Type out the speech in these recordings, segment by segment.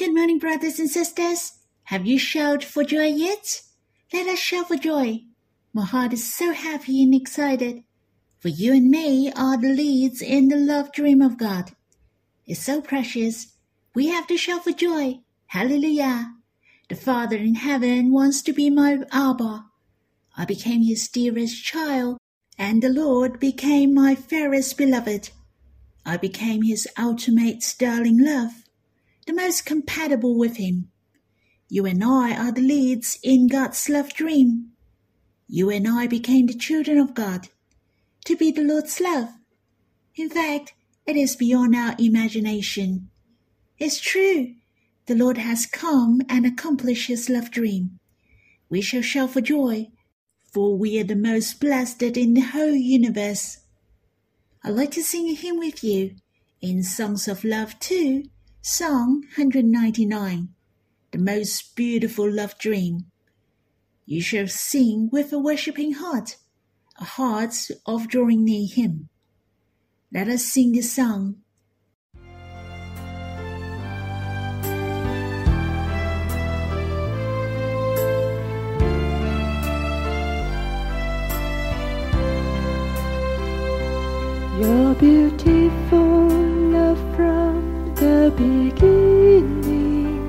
Good morning, brothers and sisters. Have you shouted for joy yet? Let us shout for joy. My heart is so happy and excited. For you and me are the leads in the love dream of God. It's so precious. We have to shout for joy. Hallelujah. The Father in heaven wants to be my Abba. I became his dearest child, and the Lord became my fairest beloved. I became his ultimate darling love, the most compatible with him. You and I are the leads in God's love dream. You and I became the children of God, to be the Lord's love. In fact, it is beyond our imagination. It's true. The Lord has come and accomplished his love dream. We shall shout for joy for we are the most blessed in the whole universe. I'd like to sing a hymn with you in Songs of Love 2, Song 199, the most beautiful love dream. You shall sing with a worshipping heart, a heart of drawing near Him. Let us sing the song Your beautiful love from beginning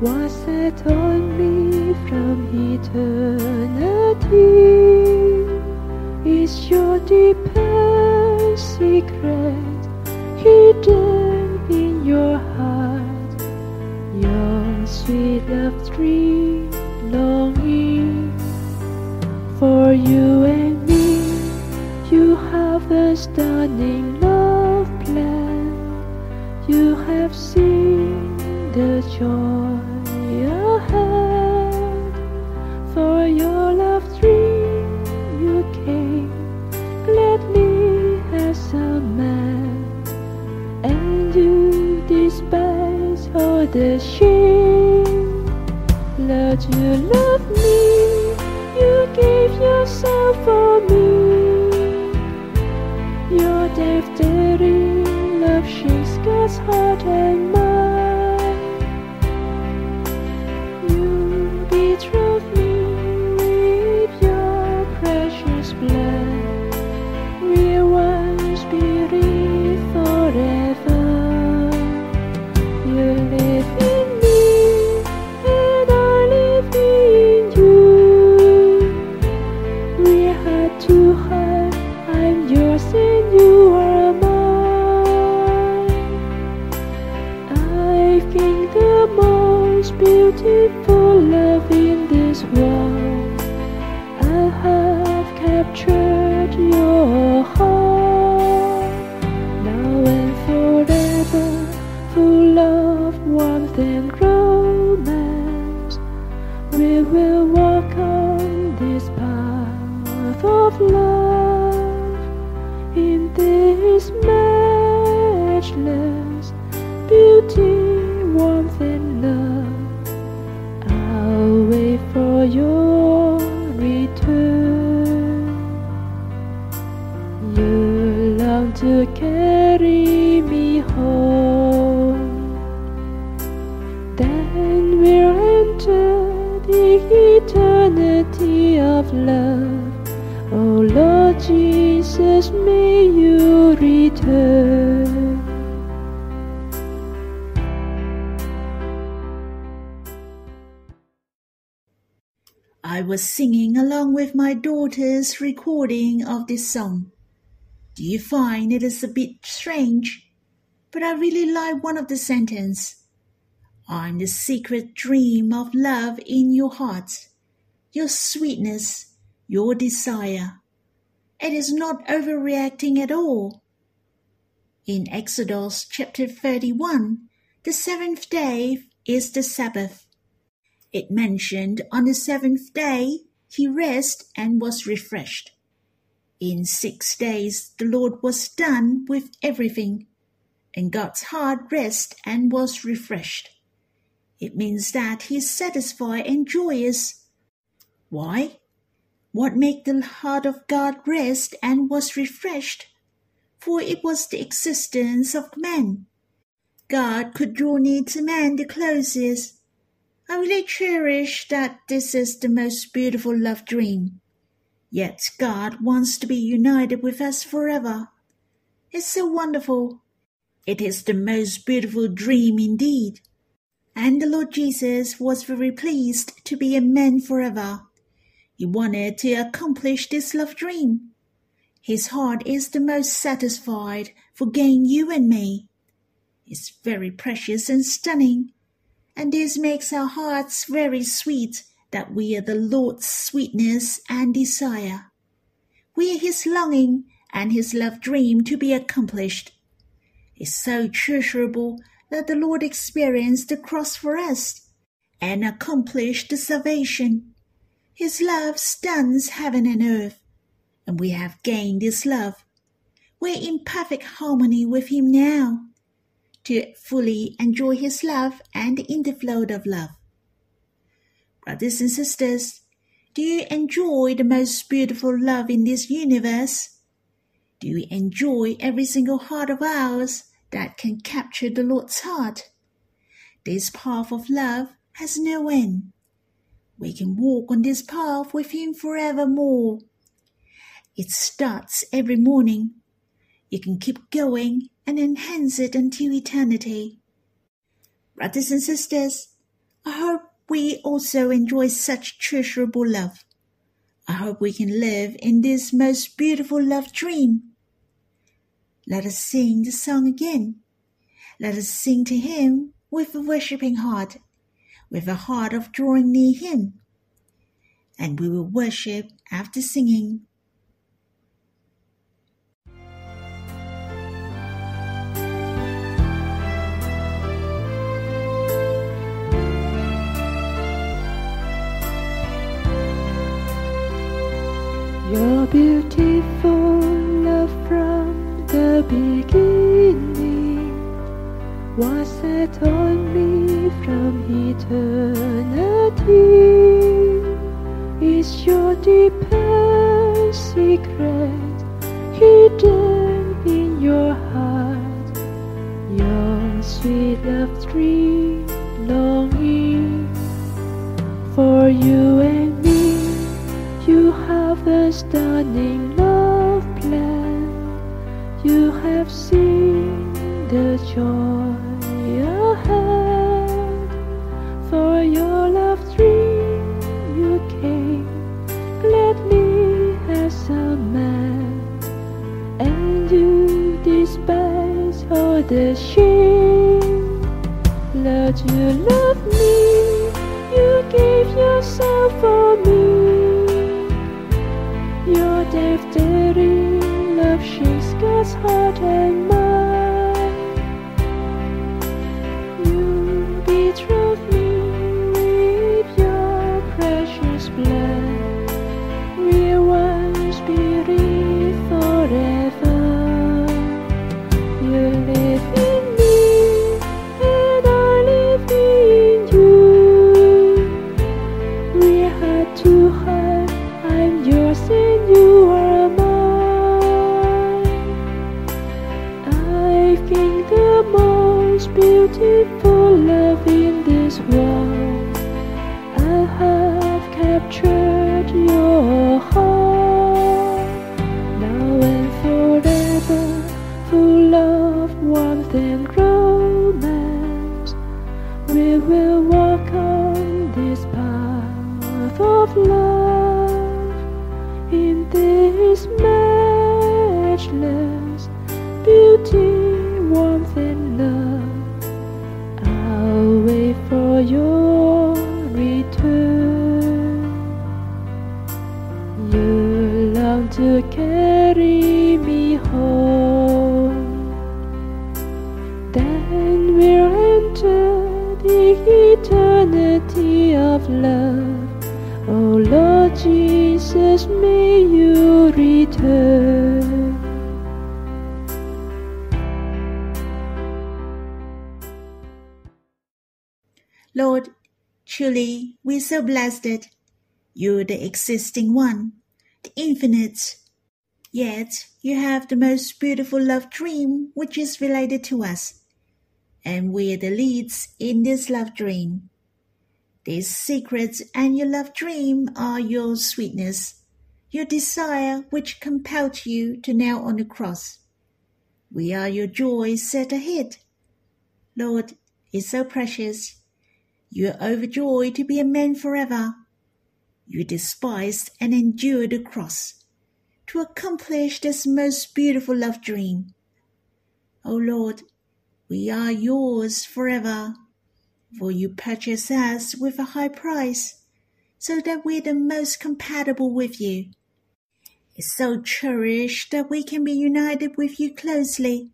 was set on me from eternity. Is your deepest secret hidden in your heart? Your sweet love dream longing for you and me. you have a stunning all the shame. Lord, you love me. You gave yourself for me. Your deftly love shakes God's heart most carry me home. Then we'll enter the eternity of love. Oh Lord Jesus, may you return. I was singing along with my daughter's recording of this song. Do you find it is a bit strange? But I really like one of the sentences. I'm the secret dream of love in your heart, your sweetness, your desire. It is not overreacting at all. In Exodus chapter 31, the seventh day is the Sabbath. It mentioned on the seventh day he rested and was refreshed. In six days the Lord was done with everything, and God's heart rested and was refreshed. It means that he is satisfied and joyous. Why? What made the heart of God rest and was refreshed? For it was the existence of man. God could draw near to man the closest. I really cherish that this is the most beautiful love dream. Yet God wants to be united with us forever. It's so wonderful. It is the most beautiful dream indeed. And the Lord Jesus was very pleased to be a man forever. He wanted to accomplish this love dream. His heart is the most satisfied for gain you and me. It's very precious and stunning, and this makes our hearts very sweet that we are the Lord's sweetness and desire. We are His longing and His love dream to be accomplished. It's so treasurable that the Lord experienced the cross for us and accomplished the salvation. His love stuns heaven and earth, and we have gained His love. We're in perfect harmony with Him now to fully enjoy His love and the flow of love. Brothers and sisters, do you enjoy the most beautiful love in this universe? Do you enjoy every single heart of ours that can capture the Lord's heart? This path of love has no end. We can walk on this path with Him forevermore. It starts every morning. You can keep going and enhance it until eternity. Brothers and sisters, I hope we also enjoy such treasurable love. I hope we can live in this most beautiful love dream. Let us sing the song again. Let us sing to Him with a worshipping heart, with a heart of drawing near Him. And we will worship after singing. You're beautiful love from the beginning was set on me from eternity. Is your deepest secret daring love shakes God's heart you return. Lord, truly we're so blessed. You're the existing one, the infinite. Yet you have the most beautiful love dream which is related to us. and we're the leads in this love dream. These secrets and your love dream are your sweetness, your desire which compelled you to nail on the cross. We are your joy set ahead. Lord, it's so precious. You are overjoyed to be a man forever. You despised and endured the cross to accomplish this most beautiful love dream. O Lord, we are yours forever, for you purchased us with a high price, so that we're the most compatible with you. It's so cherished that we can be united with you closely,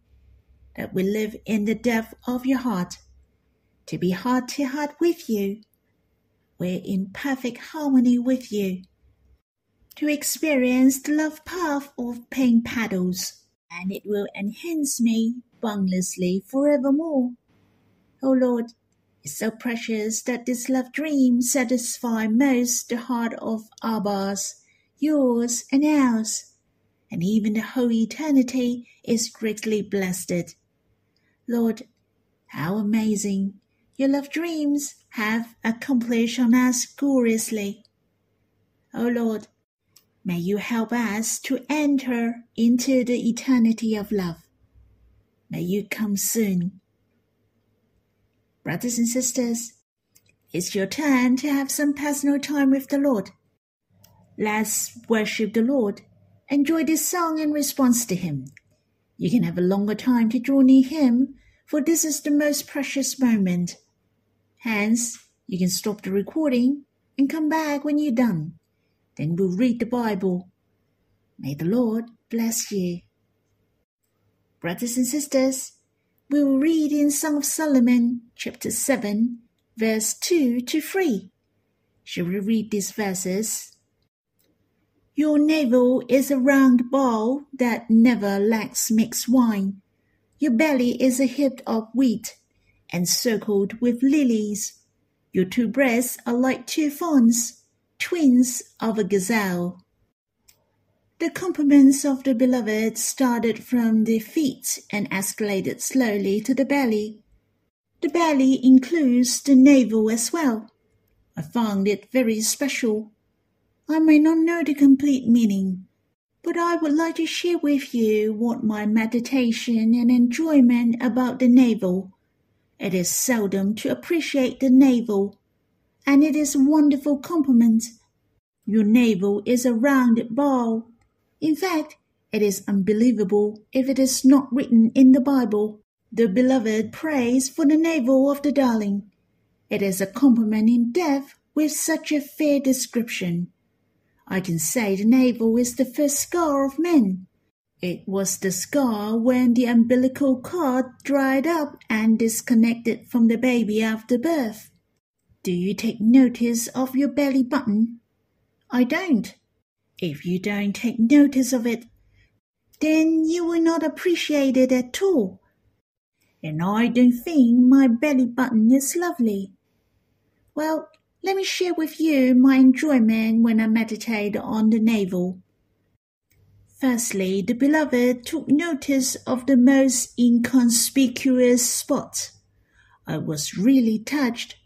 that we live in the depth of your heart, to be heart to heart with you. We're in perfect harmony with you, to experience the love path of pain paddles and it will enhance me boundlessly forevermore. O oh Lord, it's so precious that this love dream satisfies most the heart of Abba's, yours and ours, and even the whole eternity is greatly blessed. Lord, how amazing your love dreams have accomplished on us gloriously. O oh Lord, May you help us to enter into the eternity of love. May you come soon. Brothers and sisters, it's your turn to have some personal time with the Lord. Let's worship the Lord. Enjoy this song in response to Him. You can have a longer time to draw near Him, for this is the most precious moment. Hence, you can stop the recording and come back when you're done. Then we'll read the Bible. May the Lord bless you. Brothers and sisters, we will read in Song of Solomon, chapter 7, verse 2 to 3. Shall we read these verses? Your navel is a round ball that never lacks mixed wine. Your belly is a heap of wheat, encircled with lilies. Your two breasts are like two fawns twins of a gazelle. The compliments of the beloved started from the feet and escalated slowly to the belly. The belly includes the navel as well. I found it very special. I may not know the complete meaning, but I would like to share with you what my meditation and enjoyment about the navel. It is seldom to appreciate the navel and it is a wonderful compliment. Your navel is a rounded ball. In fact, it is unbelievable if it is not written in the Bible. The beloved prays for the navel of the darling. It is a compliment in death with such a fair description. I can say the navel is the first scar of men. It was the scar when the umbilical cord dried up and disconnected from the baby after birth. Do you take notice of your belly button? I don't. If you don't take notice of it, then you will not appreciate it at all. And I don't think my belly button is lovely. Well, let me share with you my enjoyment when I meditate on the navel. Firstly, the beloved took notice of the most inconspicuous spot. I was really touched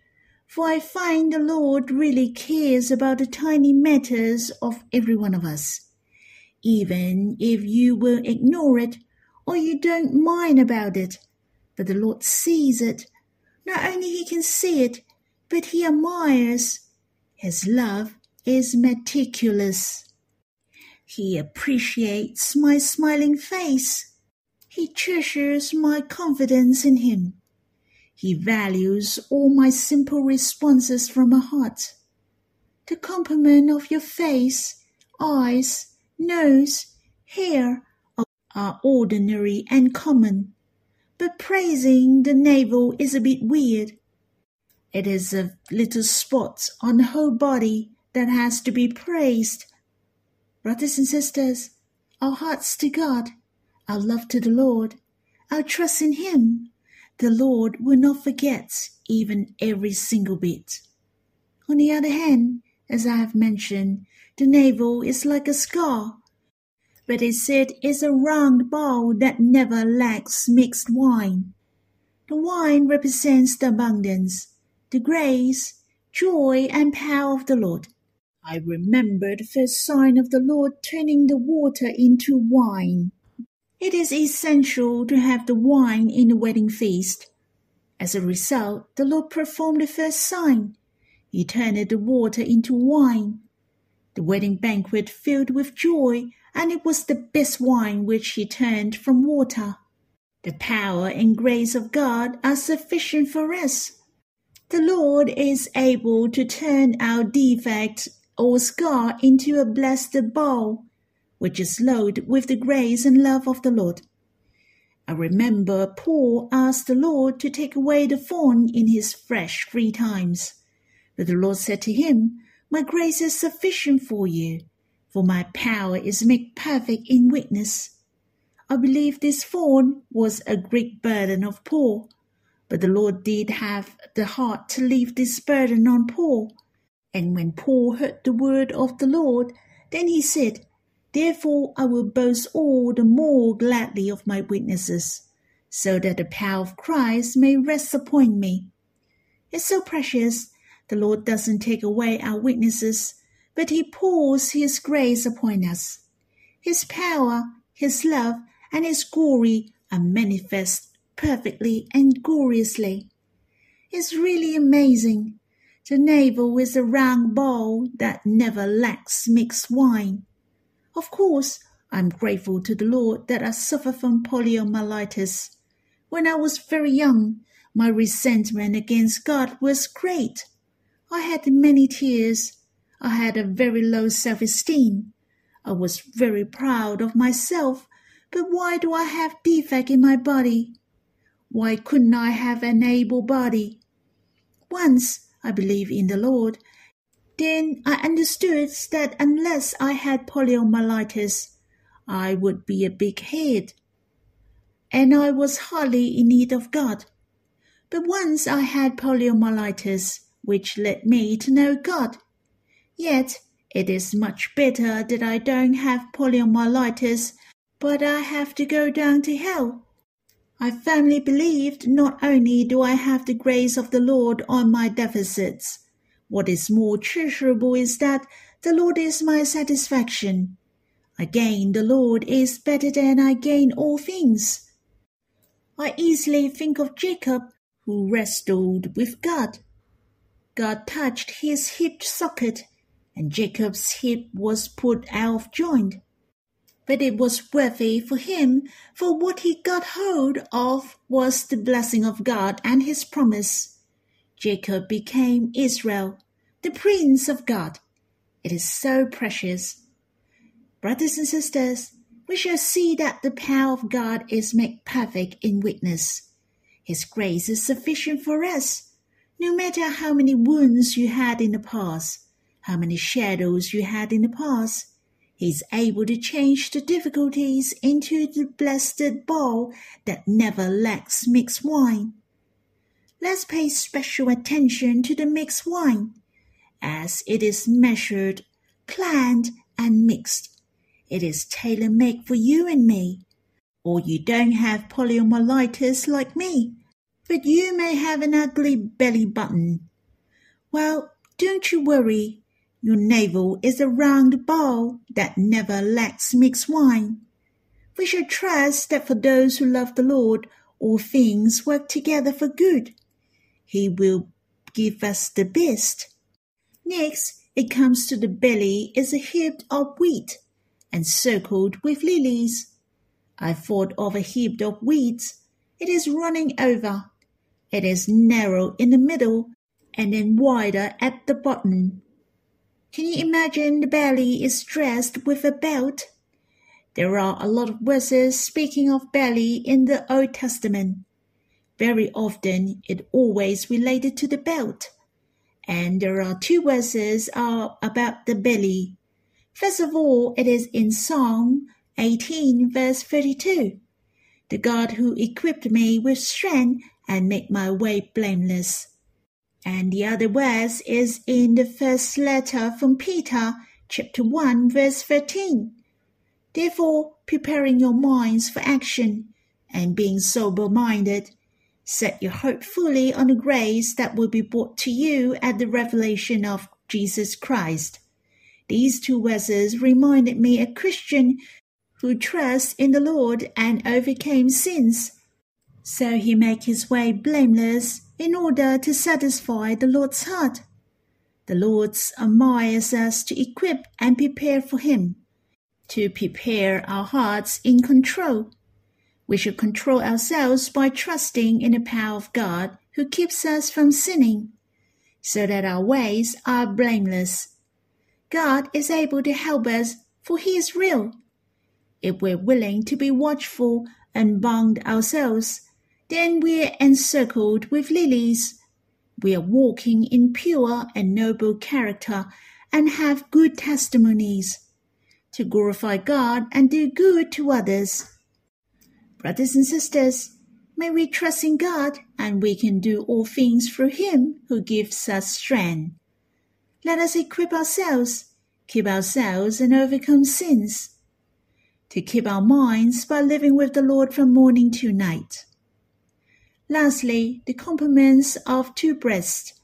for I find the Lord really cares about the tiny matters of every one of us. Even if you will ignore it or you don't mind about it, but the Lord sees it. Not only he can see it, but he admires. His love is meticulous. He appreciates my smiling face. He treasures my confidence in him. He values all my simple responses from a heart. The compliment of your face, eyes, nose, hair are ordinary and common, but praising the navel is a bit weird. It is a little spot on the whole body that has to be praised. Brothers and sisters, our hearts to God, our love to the Lord, our trust in Him, the Lord will not forget even every single bit. On the other hand, as I have mentioned, the navel is like a scar, but it said is a round bowl that never lacks mixed wine. The wine represents the abundance, the grace, joy, and power of the Lord. I remember the first sign of the Lord turning the water into wine. It is essential to have the wine in the wedding feast. As a result, the Lord performed the first sign. He turned the water into wine. The wedding banquet filled with joy, and it was the best wine which he turned from water. The power and grace of God are sufficient for us. The Lord is able to turn our defect or scar into a blessed bowl, which is loaded with the grace and love of the Lord. I remember Paul asked the Lord to take away the thorn in his flesh three times. But the Lord said to him, My grace is sufficient for you, for my power is made perfect in weakness. I believe this thorn was a great burden of Paul, but the Lord did have the heart to leave this burden on Paul and when Paul heard the word of the Lord, then he said, Therefore I will boast all the more gladly of my witnesses, so that the power of Christ may rest upon me. It's so precious. The Lord doesn't take away our witnesses, but He pours His grace upon us. His power, His love, and His glory are manifest perfectly and gloriously. It's really amazing. The navel is a round bowl that never lacks mixed wine. Of course, I am grateful to the Lord that I suffer from poliomyelitis. When I was very young, my resentment against God was great. I had many tears. I had a very low self esteem. I was very proud of myself, but why do I have defect in my body? Why couldn't I have an able body? Once I believe in the Lord, then I understood that unless I had poliomyelitis, I would be a big head, and I was hardly in need of God. But once I had poliomyelitis, which led me to know God. Yet it is much better that I don't have poliomyelitis, but I have to go down to hell. I firmly believed not only do I have the grace of the Lord on my deficits, what is more treasurable is that the Lord is my satisfaction. Again, the Lord is better than I gain all things. I easily think of Jacob, who wrestled with God. God touched his hip socket, and Jacob's hip was put out of joint but it was worthy for him, for what he got hold of was the blessing of God and his promise. Jacob became Israel, the prince of God. It is so precious. Brothers and sisters, we shall see that the power of God is made perfect in witness. His grace is sufficient for us, no matter how many wounds you had in the past, how many shadows you had in the past He is able to change the difficulties into the blessed bowl that never lacks mixed wine. Let's pay special attention to the mixed wine, as it is measured, planned, and mixed. It is tailor made for you and me. Or you don't have poliomyelitis like me, but you may have an ugly belly button. Well, don't you worry. Your navel is a round bowl that never lacks mixed wine. We shall trust that for those who love the Lord, all things work together for good. He will give us the best. Next, it comes to the belly is a heap of wheat, encircled with lilies. I thought of a heap of wheat. It is running over. It is narrow in the middle and then wider at the bottom. Can you imagine the belly is dressed with a belt? There are a lot of verses speaking of belly in the Old Testament. Very often it always related to the belt. And there are two verses are about the belly. First of all, it is in Psalm 18 verse 32. The God who equipped me with strength and made my way blameless. And the other verse is in the first letter from Peter, chapter 1, verse 13. Therefore, preparing your minds for action and being sober minded, Set your hope fully on the grace that will be brought to you at the revelation of Jesus Christ. These two verses reminded me a Christian who trusts in the Lord and overcame sins. So he make his way blameless in order to satisfy the Lord's heart. The Lord admires us to equip and prepare for him, to prepare our hearts in control we should control ourselves by trusting in the power of God who keeps us from sinning, so that our ways are blameless. God is able to help us, for He is real. If we're willing to be watchful and bound ourselves, then we're encircled with lilies. We are walking in pure and noble character and have good testimonies to glorify God and do good to others. Brothers and sisters, may we trust in God and we can do all things through Him who gives us strength. Let us equip ourselves, keep ourselves, and overcome sins. To keep our minds by living with the Lord from morning to night. Lastly, the compliments of two breasts.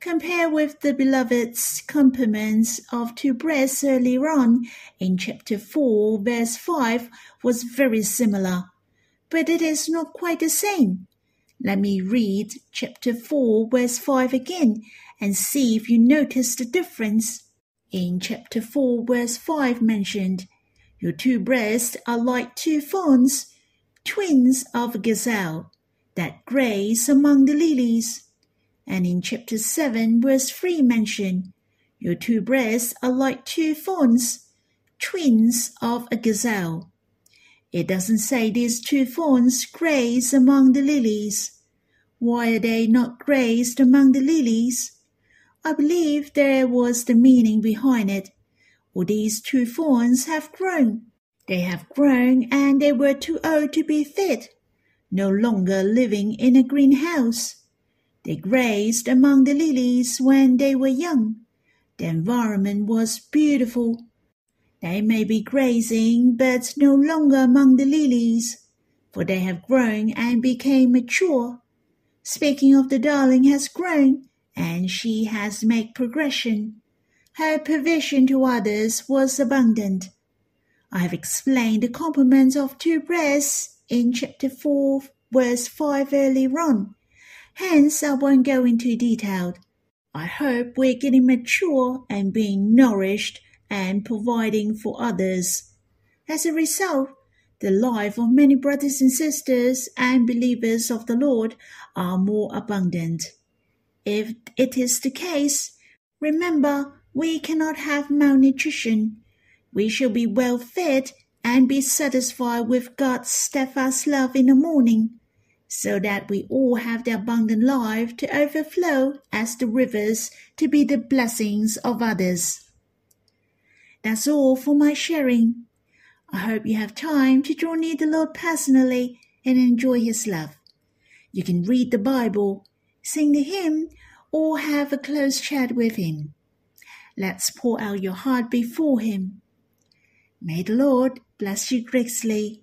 Compare with the beloved's compliments of two breasts earlier on in chapter 4, verse 5 was very similar but it is not quite the same. Let me read chapter 4, verse 5 again and see if you notice the difference. In chapter 4, verse 5 mentioned, Your two breasts are like two fawns, twins of a gazelle, that graze among the lilies. And in chapter 7, verse 3 mentioned, Your two breasts are like two fawns, twins of a gazelle it doesn't say these two fawns graze among the lilies. Why are they not grazed among the lilies? I believe there was the meaning behind it. Or these two fawns have grown. They have grown and they were too old to be fed, no longer living in a greenhouse. They grazed among the lilies when they were young. The environment was beautiful. They may be grazing, but no longer among the lilies, for they have grown and became mature. Speaking of the darling has grown, and she has made progression. Her provision to others was abundant. I have explained the compliments of two breasts in chapter 4, verse 5 earlier on. Hence, I won't go into detail. I hope we're getting mature and being nourished and providing for others. As a result, the life of many brothers and sisters and believers of the Lord are more abundant. If it is the case, remember we cannot have malnutrition. We shall be well fed and be satisfied with God's steadfast love in the morning, so that we all have the abundant life to overflow as the rivers to be the blessings of others. That's all for my sharing. I hope you have time to draw near the Lord personally and enjoy His love. You can read the Bible, sing the hymn, or have a close chat with Him. Let's pour out your heart before Him. May the Lord bless you greatly.